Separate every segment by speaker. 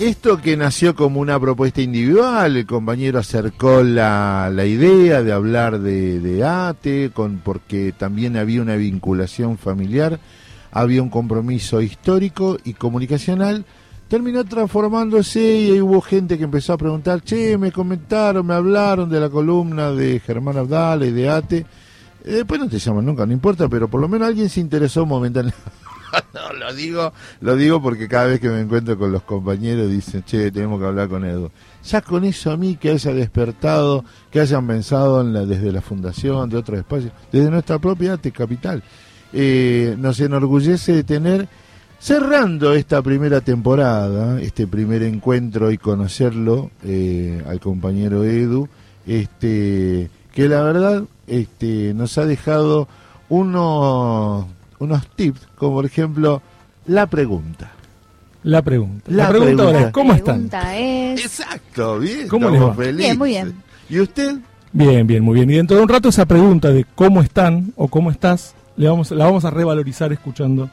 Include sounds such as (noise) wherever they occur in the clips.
Speaker 1: esto que nació como una propuesta individual, el compañero acercó la, la idea de hablar de, de ATE, con, porque también había una vinculación familiar, había un compromiso histórico y comunicacional, terminó transformándose y ahí hubo gente que empezó a preguntar, che, me comentaron, me hablaron de la columna de Germán Abdala y de ATE. Eh, después no te llaman nunca, no importa, pero por lo menos alguien se interesó momentáneamente (laughs) lo digo, lo digo porque cada vez que me encuentro con los compañeros dicen, che, tenemos que hablar con Edu. Ya con eso a mí que haya despertado, que hayan pensado desde la fundación, de otros espacios, desde nuestra propia arte capital, eh, nos enorgullece de tener, cerrando esta primera temporada, este primer encuentro y conocerlo eh, al compañero Edu, este, que la verdad este, nos ha dejado unos unos tips, como por ejemplo la pregunta.
Speaker 2: La pregunta. La, pregunta, ahora es, ¿cómo están?
Speaker 3: Es...
Speaker 1: Exacto, bien.
Speaker 2: ¿Cómo les va?
Speaker 3: Bien, muy bien.
Speaker 1: ¿Y usted?
Speaker 2: Bien, bien, muy bien. Y dentro de un rato esa pregunta de cómo están o cómo estás, le vamos, la vamos a revalorizar escuchando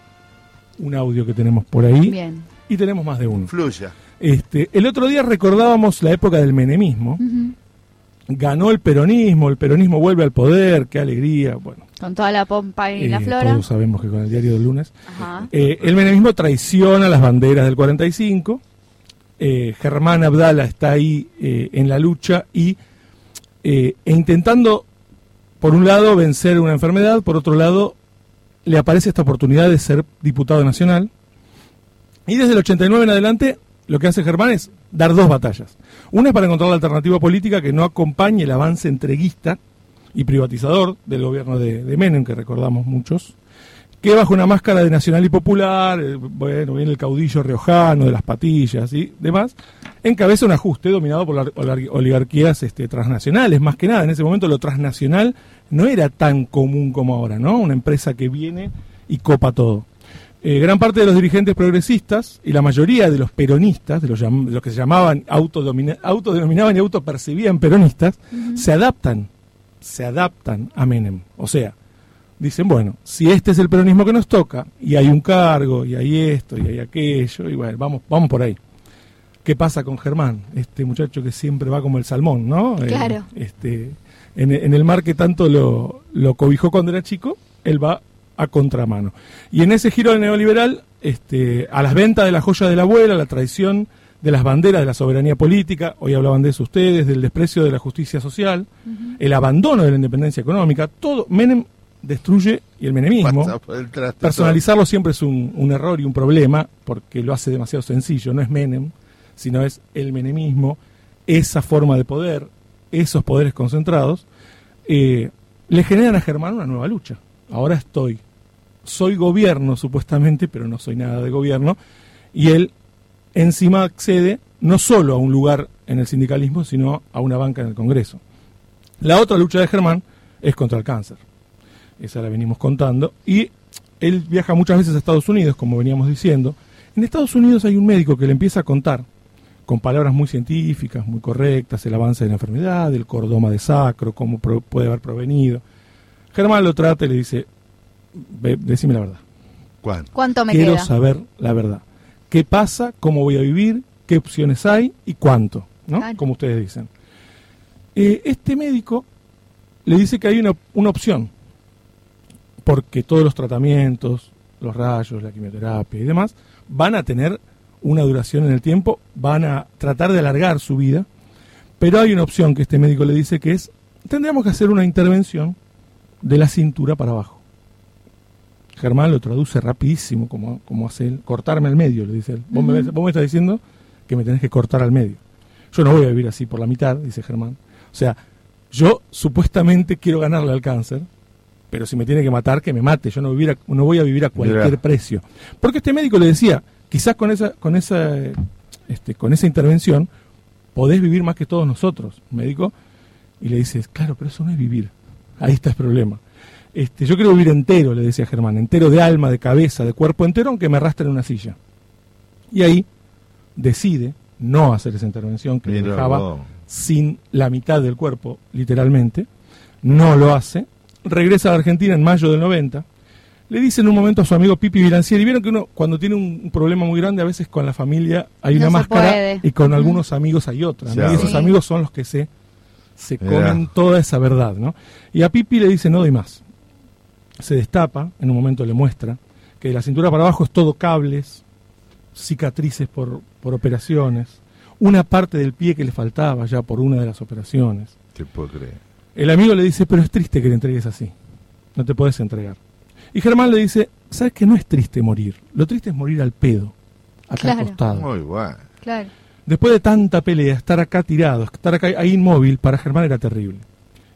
Speaker 2: un audio que tenemos por ahí.
Speaker 3: Bien.
Speaker 2: Y tenemos más de uno.
Speaker 1: Fluya.
Speaker 2: Este, el otro día recordábamos la época del menemismo. Ganó el peronismo, el peronismo vuelve al poder, qué alegría. Bueno,
Speaker 3: con toda la pompa y la
Speaker 2: Eh,
Speaker 3: flora.
Speaker 2: Todos sabemos que con el diario del lunes. Eh, el menemismo traiciona las banderas del 45. Eh, Germán Abdala está ahí eh, en la lucha y e intentando, por un lado, vencer una enfermedad, por otro lado, le aparece esta oportunidad de ser diputado nacional. Y desde el 89 en adelante, lo que hace Germán es dar dos batallas. Una es para encontrar la alternativa política que no acompañe el avance entreguista y privatizador del gobierno de, Menem, que recordamos muchos, que bajo una máscara de nacional y popular, eh, bueno, viene el caudillo riojano de las patillas y demás, encabeza un ajuste dominado por oligarquías este, transnacionales, más que nada. En ese momento lo transnacional no era tan común como ahora, ¿no? Una empresa que viene y copa todo. Eh, gran parte de los dirigentes progresistas y la mayoría de los peronistas, de los, de los que se llamaban autodenominaban y autopercibían peronistas, se adaptan, se adaptan a Menem. O sea, dicen, bueno, si este es el peronismo que nos toca, y hay un cargo, y hay esto, y hay aquello, y bueno, vamos, vamos por ahí. ¿Qué pasa con Germán? Este muchacho que siempre va como el salmón, ¿no? Eh,
Speaker 3: Claro.
Speaker 2: este, en, en el mar que tanto lo, lo cobijó cuando era chico, él va a contramano. Y en ese giro neoliberal, este, a las ventas de la joya de la abuela, la traición de las banderas de la soberanía política, hoy hablaban de eso ustedes, del desprecio de la justicia social, el abandono de la independencia económica, todo, Menem destruye, y el menemismo,
Speaker 1: el traste
Speaker 2: personalizarlo siempre es un, un error y un problema, porque lo hace demasiado sencillo, no es Menem, sino es el menemismo, esa forma de poder, esos poderes concentrados, eh, le generan a Germán una nueva lucha. Ahora estoy, soy gobierno supuestamente, pero no soy nada de gobierno, y él encima accede no solo a un lugar en el sindicalismo, sino a una banca en el Congreso. La otra lucha de Germán es contra el cáncer. Esa la venimos contando. Y él viaja muchas veces a Estados Unidos, como veníamos diciendo. En Estados Unidos hay un médico que le empieza a contar, con palabras muy científicas, muy correctas, el avance de la enfermedad, el cordoma de sacro, cómo puede haber provenido. Germán lo trata y le dice, "Ve, decime la verdad.
Speaker 1: ¿Cuánto?
Speaker 3: ¿Cuánto me
Speaker 2: Quiero
Speaker 3: queda?
Speaker 2: saber la verdad. ¿Qué pasa? ¿Cómo voy a vivir? ¿Qué opciones hay? ¿Y cuánto? ¿no?
Speaker 3: Claro.
Speaker 2: Como ustedes dicen. Eh, este médico le dice que hay una, una opción, porque todos los tratamientos, los rayos, la quimioterapia y demás, van a tener una duración en el tiempo, van a tratar de alargar su vida, pero hay una opción que este médico le dice que es, tendríamos que hacer una intervención de la cintura para abajo. Germán lo traduce rapidísimo, como, como hace él, cortarme al medio, le dice él. Vos, me, vos me estás diciendo que me tenés que cortar al medio. Yo no voy a vivir así por la mitad, dice Germán. O sea, yo supuestamente quiero ganarle al cáncer, pero si me tiene que matar, que me mate. Yo no, vivir a- no voy a vivir a cualquier precio. Porque este médico le decía, quizás con esa, con esa, este, con esa intervención podés vivir más que todos nosotros, médico. Y le dices, claro, pero eso no es vivir. Ahí está el problema. Este, yo quiero vivir entero, le decía Germán, entero de alma, de cabeza, de cuerpo entero, aunque me arrastre en una silla. Y ahí decide no hacer esa intervención que le dejaba sin la mitad del cuerpo, literalmente. No lo hace. Regresa a la Argentina en mayo del 90. le dice en un momento a su amigo Pipi Vilancieri, vieron que uno cuando tiene un, problema muy grande a veces con la familia hay
Speaker 3: No
Speaker 2: una máscara
Speaker 3: puede.
Speaker 2: y con algunos amigos hay otra, y esos amigos son los que se, se comen toda esa verdad, ¿no? Y a Pipi le dice no doy más. Se destapa, en un momento le muestra que de la cintura para abajo es todo cables, cicatrices por, por operaciones, una parte del pie que le faltaba ya por una de las operaciones.
Speaker 1: Te puedo creer.
Speaker 2: El amigo le dice, pero es triste que le entregues así. No te puedes entregar. Y Germán le dice, ¿sabes que no es triste morir? Lo triste es morir al pedo, acá
Speaker 3: Claro.
Speaker 2: acostado.
Speaker 1: Muy bueno.
Speaker 3: Claro.
Speaker 2: Después de tanta pelea, estar acá tirado, estar acá ahí inmóvil, para Germán era terrible.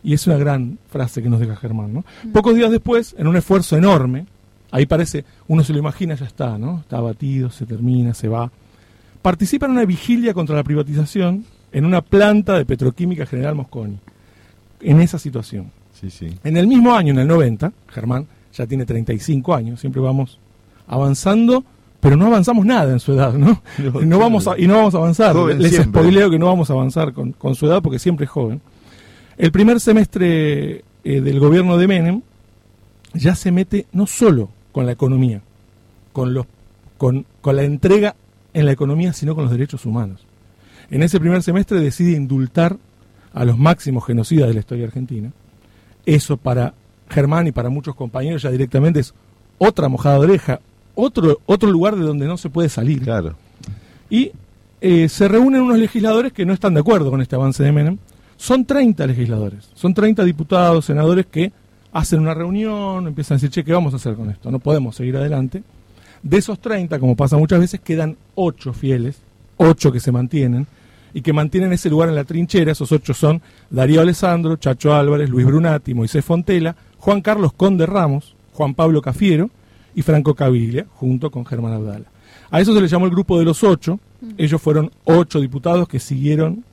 Speaker 2: Y es una gran frase que nos deja Germán, ¿no? Pocos días después, en un esfuerzo enorme, ahí parece, uno se lo imagina, ya está, ¿no? Está abatido, se termina, se va. Participa en una vigilia contra la privatización en una planta de petroquímica General Mosconi. En esa situación.
Speaker 1: Sí, sí.
Speaker 2: En el mismo año, en el 90, Germán ya tiene 35 años, siempre vamos avanzando, pero no avanzamos nada en su edad, ¿no?
Speaker 1: No,
Speaker 2: No, vamos a, y no vamos a avanzar.
Speaker 1: Joven
Speaker 2: Les
Speaker 1: siempre.
Speaker 2: spoileo que no vamos a avanzar con, con su edad porque siempre es joven. El primer semestre eh, del gobierno de Menem ya se mete no solo con la economía, con, los, con, con la entrega en la economía, sino con los derechos humanos. En ese primer semestre decide indultar a los máximos genocidas de la historia argentina. Eso para Germán y para muchos compañeros ya directamente es otra mojada de oreja, otro, otro lugar de donde no se puede salir.
Speaker 1: Claro.
Speaker 2: Y eh, se reúnen unos legisladores que no están de acuerdo con este avance de Menem. Son 30 legisladores, son 30 diputados, senadores que hacen una reunión, empiezan a decir, che, ¿qué vamos a hacer con esto? No podemos seguir adelante. De esos 30, como pasa muchas veces, quedan 8 fieles, 8 que se mantienen y que mantienen ese lugar en la trinchera. Esos 8 son Darío Alessandro, Chacho Álvarez, Luis Brunati, Moisés Fontela, Juan Carlos Conde Ramos, Juan Pablo Cafiero y Franco Caviglia, junto con Germán Abdala. A eso se le llamó el grupo de los ocho. Ellos fueron ocho diputados que siguieron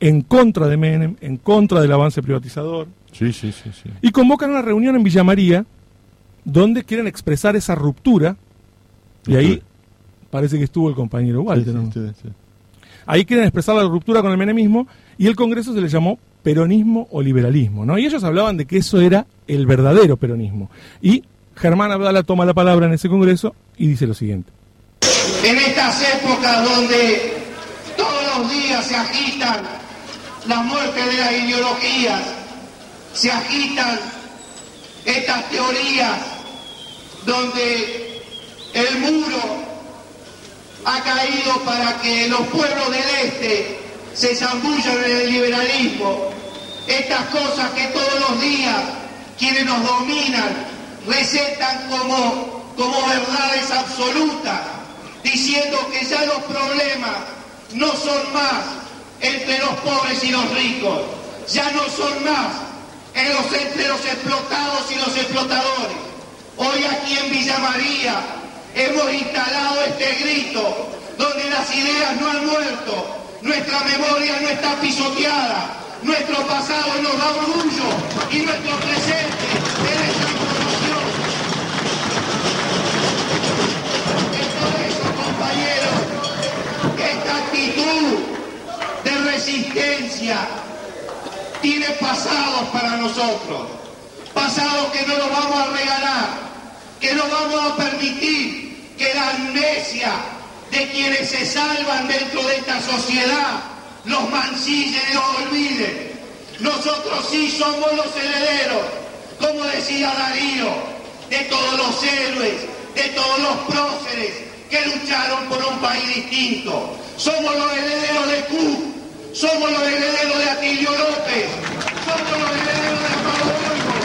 Speaker 2: en contra de Menem, en contra del avance privatizador,
Speaker 1: Sí, sí, sí, sí.
Speaker 2: y convocan una reunión en Villa María donde quieren expresar esa ruptura. Y ahí parece que estuvo el compañero Walter. ¿no?
Speaker 1: Sí, sí, sí.
Speaker 2: Ahí quieren expresar la ruptura con el menemismo y el Congreso se le llamó peronismo o liberalismo, ¿no? Y ellos hablaban de que eso era el verdadero peronismo. Y Germán Abdala toma la palabra en ese Congreso y dice lo siguiente.
Speaker 4: en estas épocas donde todos los días se agitan las muertes de las ideologías, se agitan estas teorías donde el muro ha caído para que los pueblos del este se zambullan en el liberalismo, estas cosas que todos los días quienes nos dominan recetan como, como verdades absolutas, diciendo que ya los problemas no son más entre los pobres y los ricos, ya no son más en los, entre los explotados y los explotadores. Hoy aquí en Villa María hemos instalado este grito donde las ideas no han muerto, nuestra memoria no está pisoteada, nuestro pasado nos da orgullo y nuestro presente es transformación. Es por eso, compañeros, esta actitud resistencia tiene pasados para nosotros, pasados que no los vamos a regalar, que no vamos a permitir que la amnesia de quienes se salvan dentro de esta sociedad los mancille y los olvide. Nosotros sí somos los herederos, como decía Darío, de todos los héroes, de todos los próceres que lucharon por un país distinto. Somos los herederos de Q, somos los herederos de Atilio López, somos los herederos de Olmos.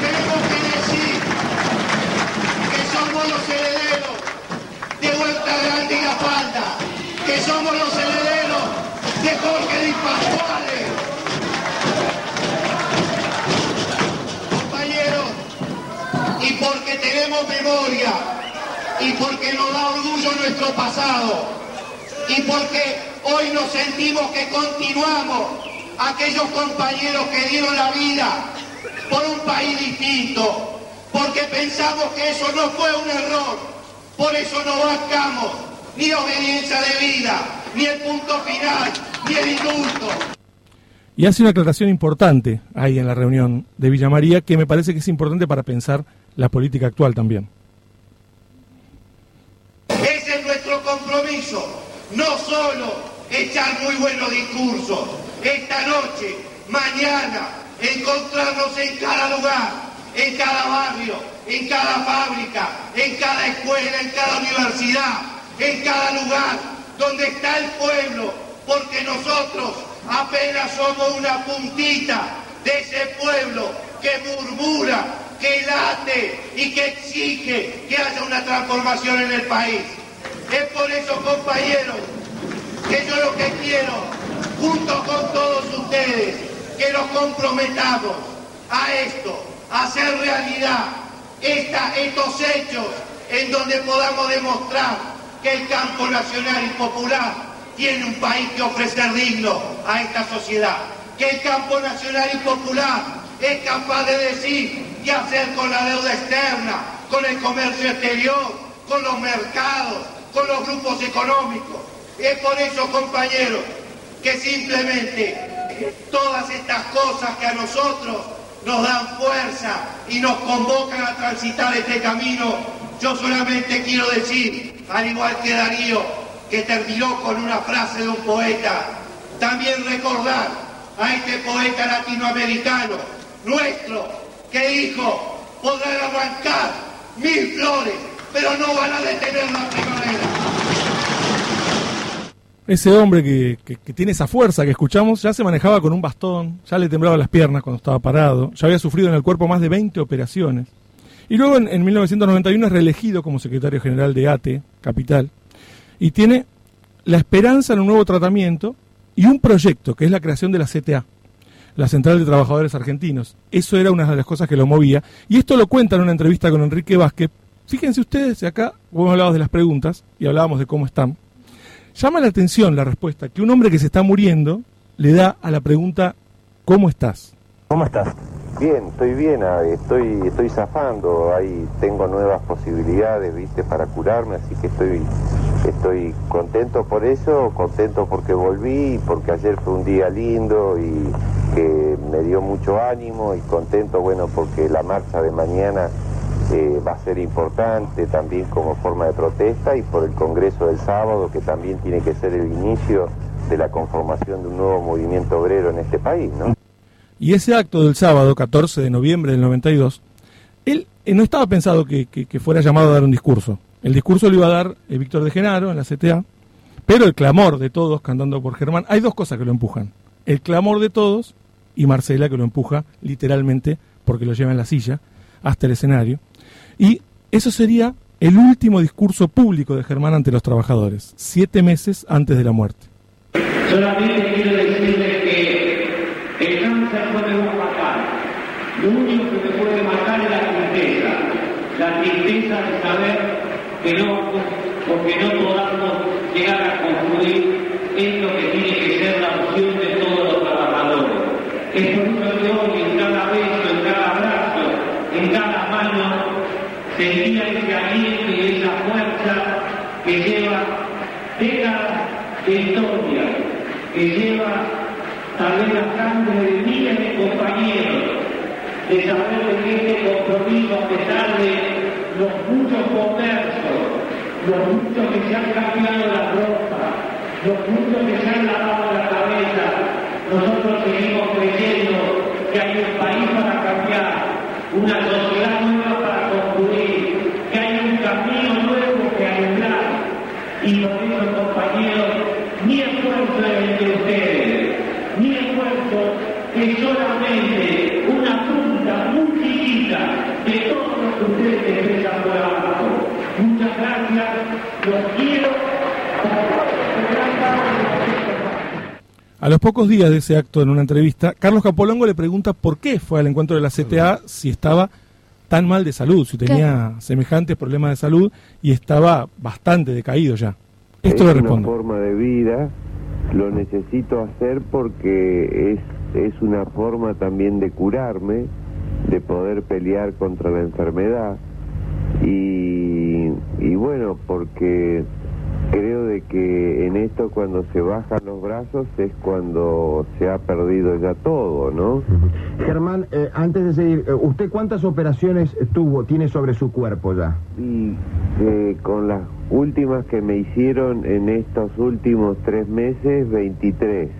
Speaker 4: Tenemos que decir que somos los herederos de Huerta Grande y La Falda, que somos los herederos de Jorge Di Pascuale. Compañeros, y porque tenemos memoria, y porque nos da orgullo nuestro pasado, y porque hoy nos sentimos que continuamos aquellos compañeros que dieron la vida por un país distinto, porque pensamos que eso no fue un error, por eso no bancamos ni obediencia de vida, ni el punto final, ni el indulto.
Speaker 2: Y hace una aclaración importante ahí en la reunión de Villa María que me parece que es importante para pensar la política actual también.
Speaker 4: Ese es nuestro compromiso, no solo echar muy buenos discursos, esta noche, mañana, encontrarnos en cada lugar, en cada barrio, en cada fábrica, en cada escuela, en cada universidad, en cada lugar donde está el pueblo, porque nosotros apenas somos una puntita de ese pueblo que murmura, que late y que exige que haya una transformación en el país. Es por eso, compañeros, que yo lo que quiero, junto con todos ustedes, que nos comprometamos a esto, a hacer realidad estos hechos en donde podamos demostrar que el campo nacional y popular tiene un país que ofrecer digno a esta sociedad, que el campo nacional y popular es capaz de decir y hacer con la deuda externa, con el comercio exterior, con los mercados, con los grupos económicos. Es por eso, compañeros, que simplemente todas estas cosas que a nosotros nos dan fuerza y nos convocan a transitar este camino, yo solamente quiero decir, al igual que Darío, que terminó con una frase de un poeta, también recordar a este poeta latinoamericano, nuestro, que dijo, podrán arrancar mil flores, pero no van a detener la primavera.
Speaker 2: Ese hombre que, que- tiene esa fuerza que escuchamos ya se manejaba con un bastón, ya le temblaban las piernas cuando estaba parado, ya había sufrido en el cuerpo más de 20 operaciones. Y luego en, en 1991 es reelegido como secretario general de ATE, Capital, y tiene la esperanza en un nuevo tratamiento y un proyecto que es la creación de la CTA, la Central de Trabajadores Argentinos. Eso era una de las cosas que lo movía. Y esto lo cuenta en una entrevista con Enrique Vázquez. Fíjense ustedes, acá vos hablabas de las preguntas y hablábamos de cómo están. Llama la atención la respuesta que un hombre que se está muriendo le da a la pregunta ¿cómo estás?
Speaker 5: ¿Cómo estás? Bien, estoy bien, estoy, estoy zafando, ahí tengo nuevas posibilidades, viste, para curarme, así que estoy, estoy contento por eso, contento porque volví, porque ayer fue un día lindo y que me dio mucho ánimo y contento, bueno, porque la marcha de mañana eh, va a ser importante también como forma de protesta y por el Congreso del sábado, que también tiene que ser el inicio de la conformación de un nuevo movimiento obrero en este país, ¿no?
Speaker 2: Y ese acto del sábado, 14 de noviembre del 92, él eh, no estaba pensado que, fuera llamado a dar un discurso. El discurso lo iba a dar eh, Víctor de Genaro en la CTA, pero el clamor de todos cantando por Germán, hay dos cosas que lo empujan. El clamor de todos y Marcela que lo empuja literalmente porque lo lleva en la silla hasta el escenario. Y eso sería el último discurso público de Germán ante los trabajadores, siete meses antes de la muerte.
Speaker 6: Solamente quiero decirles que el cáncer no matar. Lo único que me puede matar es la tristeza. La tristeza de saber que no, porque no podamos llegar a concluir esto que tiene que ser la opción de todos los trabajadores. Es por eso que hoy en cada beso, en cada abrazo, en cada mano, sentía ese aliento y esa fuerza que lleva décadas de historia, que lleva tal vez la sangre de miles de compañeros, de saber de este compromiso, a pesar de los muchos comercios, los muchos que se han cambiado la ropa, los muchos que se han lavado la cabeza, nosotros seguimos creyendo que hay un país para cambiar, una sociedad nueva para construir, todo lo que ustedes expresan por abajo. Muchas gracias, los quiero.
Speaker 2: A los pocos días de ese acto en una entrevista, Carlos Capolongo le pregunta por qué fue al encuentro de la CTA si estaba tan mal de salud, si tenía semejantes problemas de salud y estaba bastante decaído ya. Esto le
Speaker 5: es una
Speaker 2: responde.
Speaker 5: forma de vida, lo necesito hacer porque es, es una forma también de curarme, de poder pelear contra la enfermedad y, y bueno, porque creo de que en esto cuando se bajan los brazos es cuando se ha perdido ya todo, ¿no?
Speaker 7: Germán, eh, antes de seguir, eh, ¿usted cuántas operaciones tuvo, tiene sobre su cuerpo ya?
Speaker 5: Y eh, con las últimas que me hicieron en estos últimos tres meses, 23.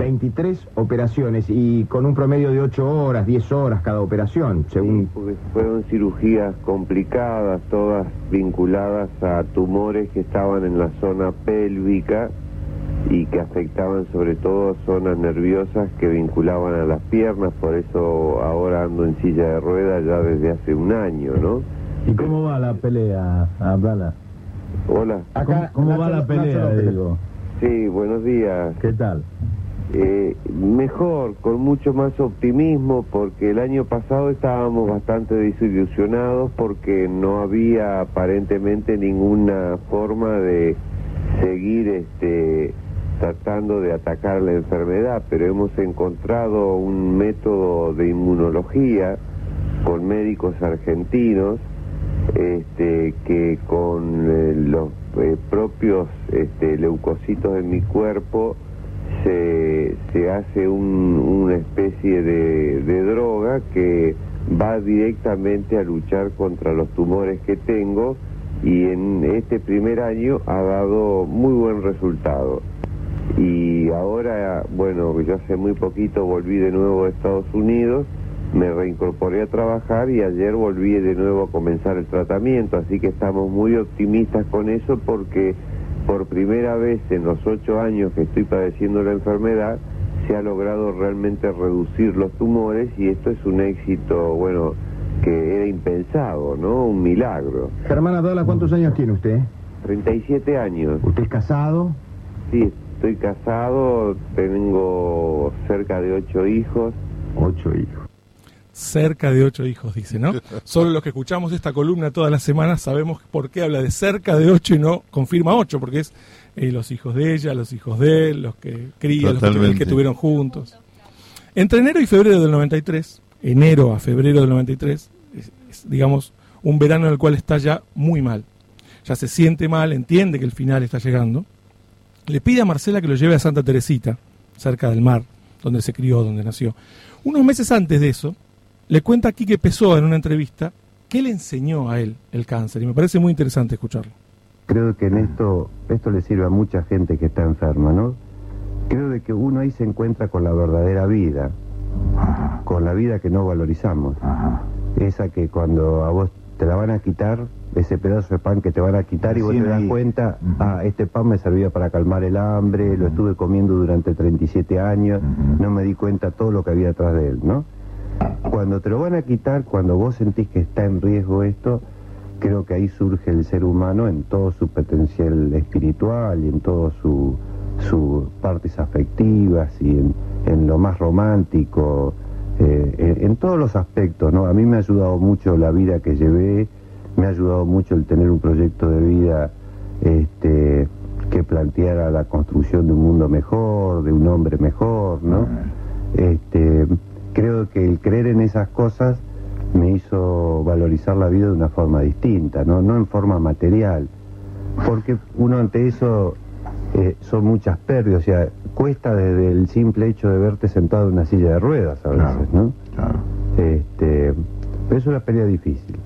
Speaker 7: 23 operaciones y con un promedio de 8 horas, 10 horas cada operación, según...
Speaker 5: fueron cirugías complicadas, todas vinculadas a tumores que estaban en la zona pélvica y que afectaban sobre todo zonas nerviosas que vinculaban a las piernas, por eso ahora ando en silla de ruedas ya desde hace un año, ¿no?
Speaker 8: ¿Y cómo va la pelea, Abdala?
Speaker 5: Hola,
Speaker 7: Acá,
Speaker 8: ¿Cómo, cómo va la pelea,
Speaker 7: Nacho
Speaker 8: digo?
Speaker 5: sí, buenos días.
Speaker 8: ¿Qué tal?
Speaker 5: Eh, mejor, con mucho más optimismo, porque el año pasado estábamos bastante desilusionados porque no había aparentemente ninguna forma de seguir este, tratando de atacar la enfermedad, pero hemos encontrado un método de inmunología con médicos argentinos este, que con eh, los eh, propios este, leucocitos de mi cuerpo se, se hace un- una especie de, de droga que va directamente a luchar contra los tumores que tengo y en este primer año ha dado muy buen resultado. Y ahora, bueno, yo hace muy poquito volví de nuevo a Estados Unidos, me reincorporé a trabajar y ayer volví de nuevo a comenzar el tratamiento, así que estamos muy optimistas con eso porque por primera vez en los ocho años que estoy padeciendo la enfermedad se ha logrado realmente reducir los tumores y esto es un éxito, bueno, que era impensado, ¿no? Un milagro.
Speaker 7: Germán Abdala, ¿cuántos años tiene usted?
Speaker 5: 37 años.
Speaker 7: ¿Usted es casado?
Speaker 5: Sí, estoy casado, tengo cerca de ocho hijos.
Speaker 7: Ocho hijos.
Speaker 2: Cerca de ocho hijos, dice, ¿no? (laughs) Solo los que escuchamos esta columna todas las semanas sabemos por qué habla de cerca de ocho y no confirma ocho, porque es eh, los hijos de ella, los hijos de él, los que cría, los que, tuvieron juntos. Entre enero y febrero del 93, enero a febrero del 93, es, es, digamos, un verano en el cual está ya muy mal. Ya se siente mal, entiende que el final está llegando. Le pide a Marcela que lo lleve a Santa Teresita, cerca del mar, donde se crió, donde nació. Unos meses antes de eso, le cuenta a Quique Pessoa en una entrevista qué le enseñó a él el cáncer, y me parece muy interesante escucharlo.
Speaker 5: Creo que en esto, esto le sirve a mucha gente que está enferma, ¿no? Creo de que uno ahí se encuentra con la verdadera vida, con la vida que no valorizamos. Esa que cuando a vos te la van a quitar, ese pedazo de pan que te van a quitar y vos te das cuenta, ah, este pan me servía para calmar el hambre, lo estuve comiendo durante 37 años,
Speaker 8: Ujú.
Speaker 5: no me di cuenta todo lo que había atrás de él, ¿no? Cuando te lo van a quitar, cuando vos sentís que está en riesgo esto, creo que ahí surge el ser humano en todo su potencial espiritual y en todas su, sus partes afectivas y en, en lo más romántico, eh, en, en todos los aspectos, ¿no? A mí me ha ayudado mucho la vida que llevé, me ha ayudado mucho el tener un proyecto de vida este, que planteara la construcción de un mundo mejor, de un hombre mejor, ¿no? Este, creo que el creer en esas cosas me hizo valorizar la vida de una forma distinta, no, no en forma material, porque uno ante eso eh, son muchas pérdidas, o sea, cuesta desde el simple hecho de verte sentado en una silla de ruedas a veces,
Speaker 8: Claro.
Speaker 5: ¿no?
Speaker 8: Claro.
Speaker 5: Este, pero es una pelea difícil,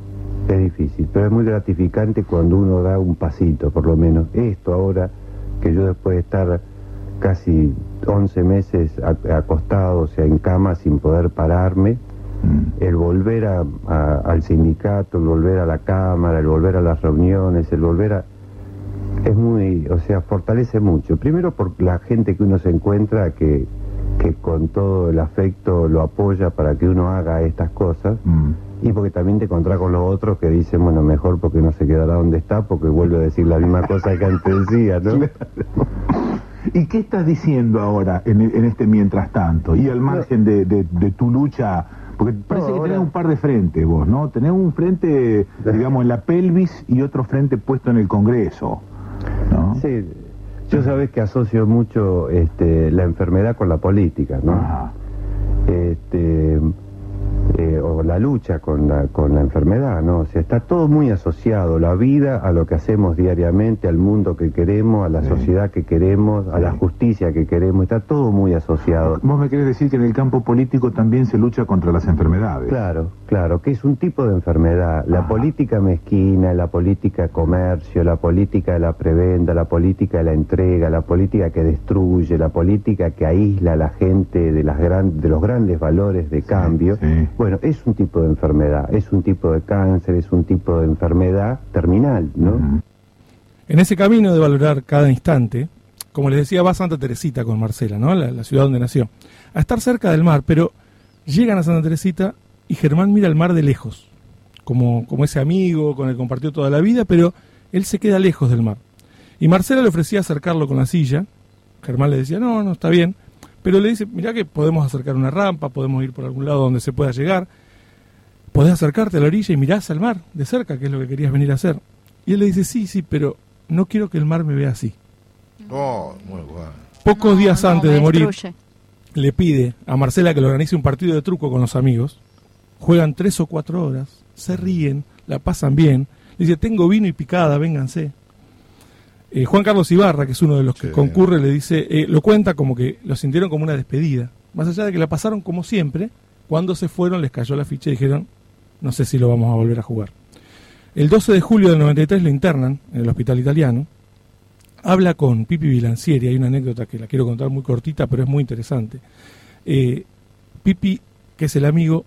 Speaker 5: es difícil, pero es muy gratificante cuando uno da un pasito, por lo menos. Esto ahora, que yo después de estar casi 11 meses ac- acostado, o sea, en cama sin poder pararme,
Speaker 8: Mm.
Speaker 5: el volver a- a- al sindicato, el volver a la cámara, el volver a las reuniones, el volver a... Es muy, o sea, fortalece mucho. Primero por la gente que uno se encuentra que, que con todo el afecto lo apoya para que uno haga estas cosas.
Speaker 8: Mm.
Speaker 5: Y porque también te encontrás con los otros que dicen, bueno, mejor porque no se quedará donde está, porque vuelve a decir la misma cosa que antes decía, ¿no? (laughs)
Speaker 8: ¿Y qué estás diciendo ahora en, en este mientras tanto? Y al margen de, de- de tu lucha, porque parece que
Speaker 5: ahora-
Speaker 8: tenés un par de frentes vos, ¿no? Tenés un frente, digamos, en la pelvis y otro frente puesto en el Congreso, ¿no?
Speaker 5: Sí, yo sabes que asocio mucho este, la enfermedad con la política, ¿no?
Speaker 8: Ajá.
Speaker 5: Este, eh, o la lucha con la, con la enfermedad, ¿no? O sea, está todo muy asociado, la vida a lo que hacemos diariamente, al mundo que queremos, a la
Speaker 8: Sí.
Speaker 5: sociedad que queremos, a la
Speaker 8: Sí.
Speaker 5: justicia que queremos, está todo muy asociado.
Speaker 8: Vos me querés decir que en el campo político también se lucha contra las enfermedades.
Speaker 5: Claro, claro, que es un tipo de enfermedad. La
Speaker 8: Ajá.
Speaker 5: política mezquina, la política comercio, la política de la prebenda, la política de la entrega, la política que destruye, la política que aísla a la gente de, las gran- de los grandes valores de cambio. Bueno, es un tipo de enfermedad, es un tipo de cáncer, es un tipo de enfermedad terminal, ¿no?
Speaker 2: En ese camino de valorar cada instante, como les decía, va Santa Teresita con Marcela, ¿no? La, la ciudad donde nació. A estar cerca del mar, pero llegan a Santa Teresita y Germán mira el mar de lejos, como, como ese amigo con el que compartió toda la vida, pero él se queda lejos del mar. Y Marcela le ofrecía acercarlo con la silla. Germán le decía, no, no, está bien. Pero le dice, mirá que podemos acercar una rampa, podemos ir por algún lado donde se pueda llegar. Podés acercarte a la orilla y mirás al mar de cerca, que es lo que querías venir a hacer. Y él le dice, sí, sí, pero no quiero que el mar me vea así.
Speaker 1: Oh, muy bueno.
Speaker 2: Pocos
Speaker 3: No,
Speaker 2: días
Speaker 3: no,
Speaker 2: antes de morir,
Speaker 3: destruye.
Speaker 2: le pide a Marcela que le organice un partido de truco con los amigos. Juegan tres o cuatro horas, se ríen, la pasan bien. Le dice, tengo vino y picada, vénganse. Eh, Juan Carlos Ibarra, que es uno de los que
Speaker 1: Sí.
Speaker 2: concurre, le dice, eh, lo cuenta como que lo sintieron como una despedida. Más allá de que la pasaron como siempre, cuando se fueron les cayó la ficha y dijeron, no sé si lo vamos a volver a jugar. El 12 de julio del 93 lo internan en el hospital italiano. Habla con Pipi Bilancieri, hay una anécdota que la quiero contar muy cortita, pero es muy interesante. Eh, Pipi, que es el amigo,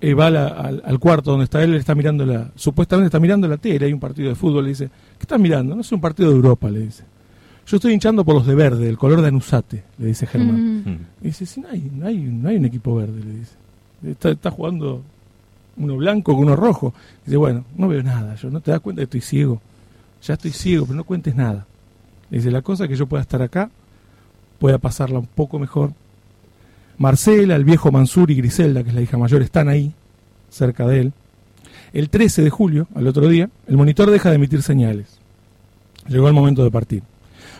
Speaker 2: eh, va la- al, al cuarto donde está él, él está mirando la, supuestamente está mirando la tele, hay un partido de fútbol, le dice, ¿qué estás mirando? No es un partido de Europa, le dice. Yo estoy hinchando por los de verde, el color de Anusate, le dice Germán.
Speaker 3: Mm.
Speaker 2: Y dice, sí, no hay, no hay, no hay un equipo verde, le dice. Está, está jugando uno blanco con uno rojo. Dice, bueno, no veo nada, yo no te das cuenta que estoy ciego. Ya estoy ciego, pero no cuentes nada. Le dice, la cosa es que yo pueda estar acá, pueda pasarla un poco mejor. Marcela, el viejo Mansur y Griselda, que es la hija mayor, están ahí, cerca de él. El 13 de julio, al otro día, el monitor deja de emitir señales. Llegó el momento de partir.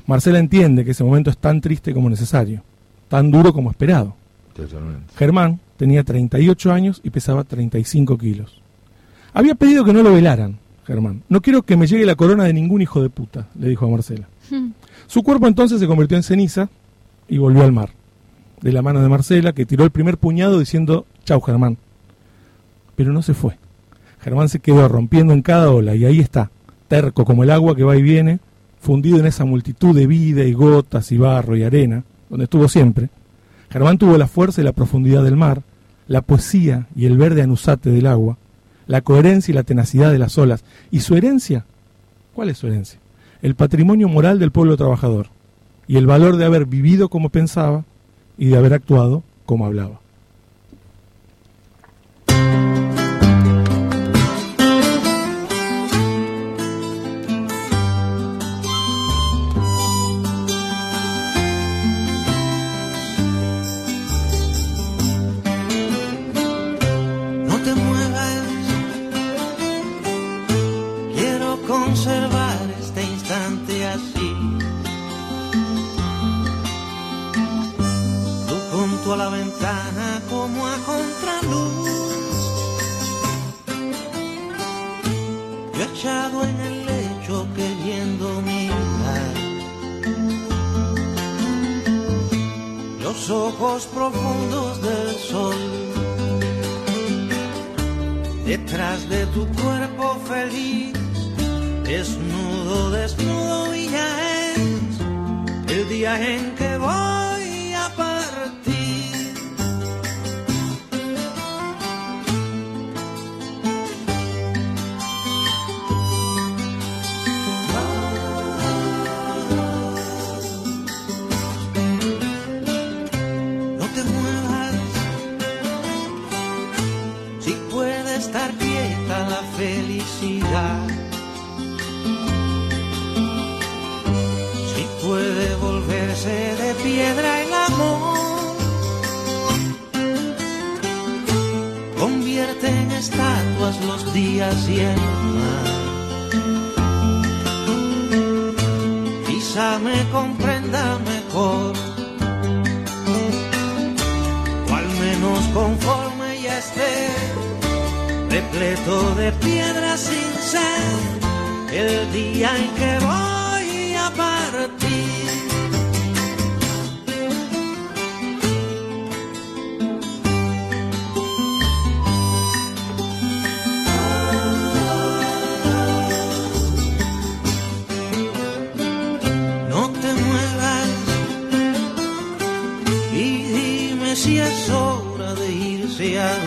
Speaker 2: Marcela entiende que ese momento es tan triste como necesario, tan duro como esperado.
Speaker 1: Totalmente.
Speaker 2: Germán tenía 38 años y pesaba 35 kilos. Había pedido que no lo velaran, Germán. No quiero que me llegue la corona de ningún hijo de puta, le dijo a Marcela.
Speaker 3: Mm.
Speaker 2: Su cuerpo entonces se convirtió en ceniza y volvió al mar. De la mano de Marcela, que tiró el primer puñado diciendo, chau Germán. Pero no se fue. Germán se quedó rompiendo en cada ola y ahí está, terco como el agua que va y viene, fundido en esa multitud de vida y gotas y barro y arena, donde estuvo siempre. Germán tuvo la fuerza y la profundidad del mar, la poesía y el verde anusate del agua, la coherencia y la tenacidad de las olas. ¿Y su herencia? ¿Cuál es su herencia? El patrimonio moral del pueblo trabajador y el valor de haber vivido como pensaba y de haber actuado como hablaba.
Speaker 9: Desnudo, desnudo y ya es el día en que voy a partir. No te muevas si puede estar quieta la felicidad, estatuas los días y el mar. Quizá me comprenda mejor, o al menos conforme ya esté repleto de piedras sin ser el día en que voy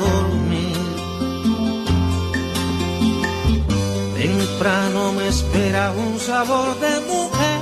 Speaker 9: dormir. Temprano me espera un sabor de mujer